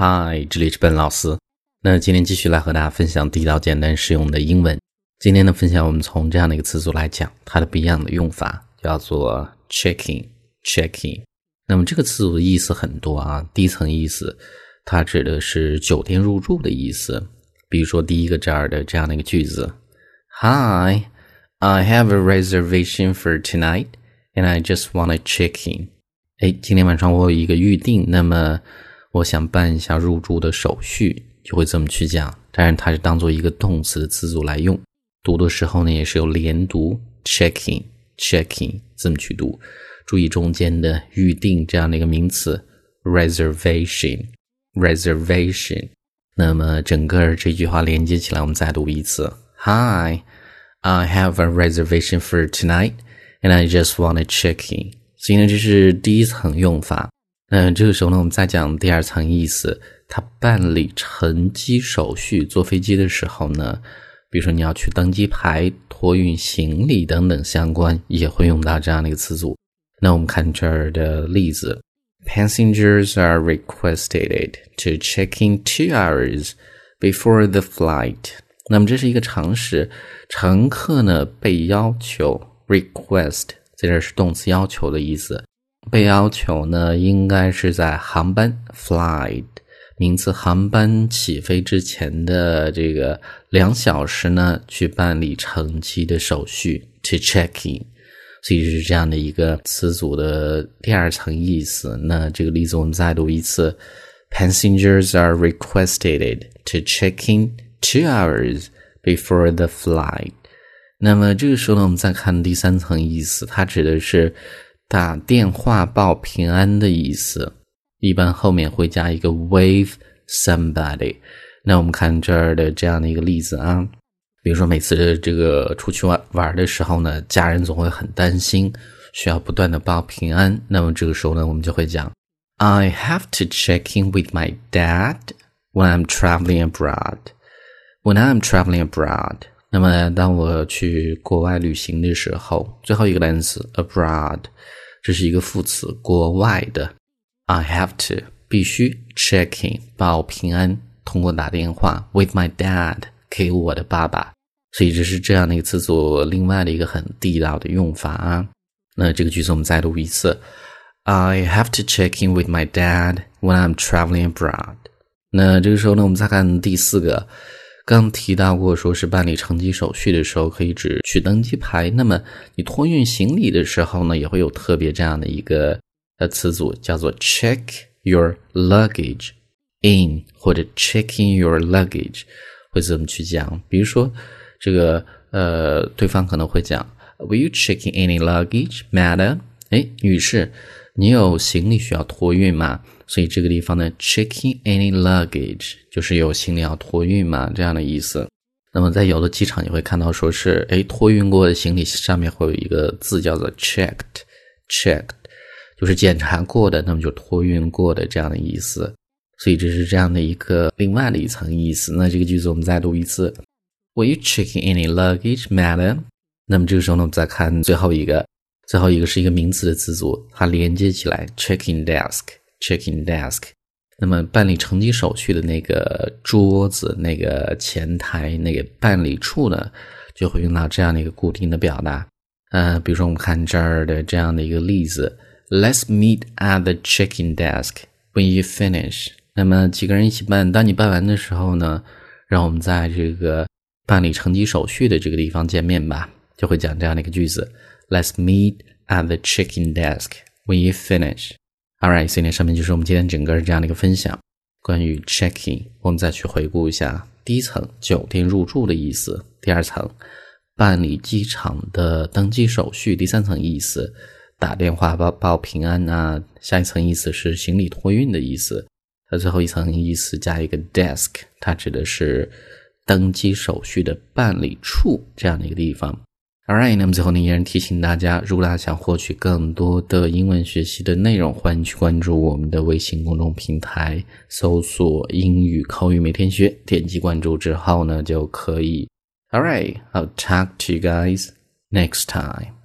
嗨，这里是本老师。那今天继续来和大家分享地道、简单、实用的英文。今天的分享，我们从这样的一个词组来讲，它的不一样的用法叫做 checking，checking。那么这个词组的意思很多啊。第一层意思，它指的是酒店入住的意思。比如说第一个这儿的这样的一个句子：Hi, I have a reservation for tonight, and I just want to check in。哎，今天晚上我有一个预定，那么。我想办一下入住的手续，就会这么去讲。当然，它是当做一个动词的词组来用。读的时候呢，也是有连读，checking，checking 这么去读。注意中间的预定这样的一个名词，reservation，reservation。那么整个这句话连接起来，我们再读一次：Hi, I have a reservation for tonight, and I just want to check in。所以呢，这是第一层用法。嗯，这个时候呢，我们再讲第二层意思。他办理乘机手续，坐飞机的时候呢，比如说你要去登机牌、托运行李等等相关，也会用到这样的一个词组。那我们看这儿的例子：Passengers are requested to check in two hours before the flight。那么这是一个常识，乘客呢被要求 request，在这是动词要求的意思。被要求呢，应该是在航班 flight 名词航班起飞之前的这个两小时呢，去办理乘机的手续 to check in，所以是这样的一个词组的第二层意思。那这个例子我们再读一次：Passengers are requested to check in two hours before the flight。那么这个时候呢，我们再看第三层意思，它指的是。打电话报平安的意思，一般后面会加一个 with somebody。那我们看这儿的这样的一个例子啊，比如说每次这个出去玩玩的时候呢，家人总会很担心，需要不断的报平安。那么这个时候呢，我们就会讲，I have to check in with my dad when I'm traveling abroad. When I'm traveling abroad，那么当我去国外旅行的时候，最后一个单词 abroad。这是一个副词，国外的。I have to 必须 check in 报平安，通过打电话 with my dad 给我的爸爸。所以这是这样的一个词组，另外的一个很地道的用法啊。那这个句子我们再读一次：I have to check in with my dad when I'm traveling abroad。那这个时候呢，我们再看第四个。刚提到过，说是办理乘机手续的时候，可以指取登机牌。那么你托运行李的时候呢，也会有特别这样的一个呃词组，叫做 check your luggage in，或者 checking your luggage，会怎么去讲？比如说这个呃，对方可能会讲，Will you checking any luggage, madam？哎，女士，你有行李需要托运吗？所以这个地方呢，checking any luggage 就是有行李要托运嘛，这样的意思。那么在有的机场你会看到，说是哎托运过的行李上面会有一个字叫做 checked，checked 就是检查过的，那么就托运过的这样的意思。所以这是这样的一个另外的一层意思。那这个句子我们再读一次：Were you checking any luggage, madam？那么这个时候呢，我们再看最后一个，最后一个是一个名词的词组，它连接起来，checking desk。Checking desk，那么办理乘机手续的那个桌子、那个前台、那个办理处呢，就会用到这样的一个固定的表达。呃，比如说我们看这儿的这样的一个例子：Let's meet at the checking desk when you finish。那么几个人一起办，当你办完的时候呢，让我们在这个办理乘机手续的这个地方见面吧，就会讲这样的一个句子：Let's meet at the check-in desk when you finish。All right. 所以呢，上面就是我们今天整个这样的一个分享，关于 check-in，。我们再去回顾一下：第一层，酒店入住的意思；第二层，办理机场的登机手续；第三层意思，打电话报报平安啊；下一层意思是行李托运的意思；它最后一层意思加一个 desk，它指的是登机手续的办理处这样的一个地方。All right，那么最后呢，依然提醒大家，如果大家想获取更多的英文学习的内容，欢迎去关注我们的微信公众平台，搜索“英语口语每天学”，点击关注之后呢，就可以。All right，I'll talk to you guys next time.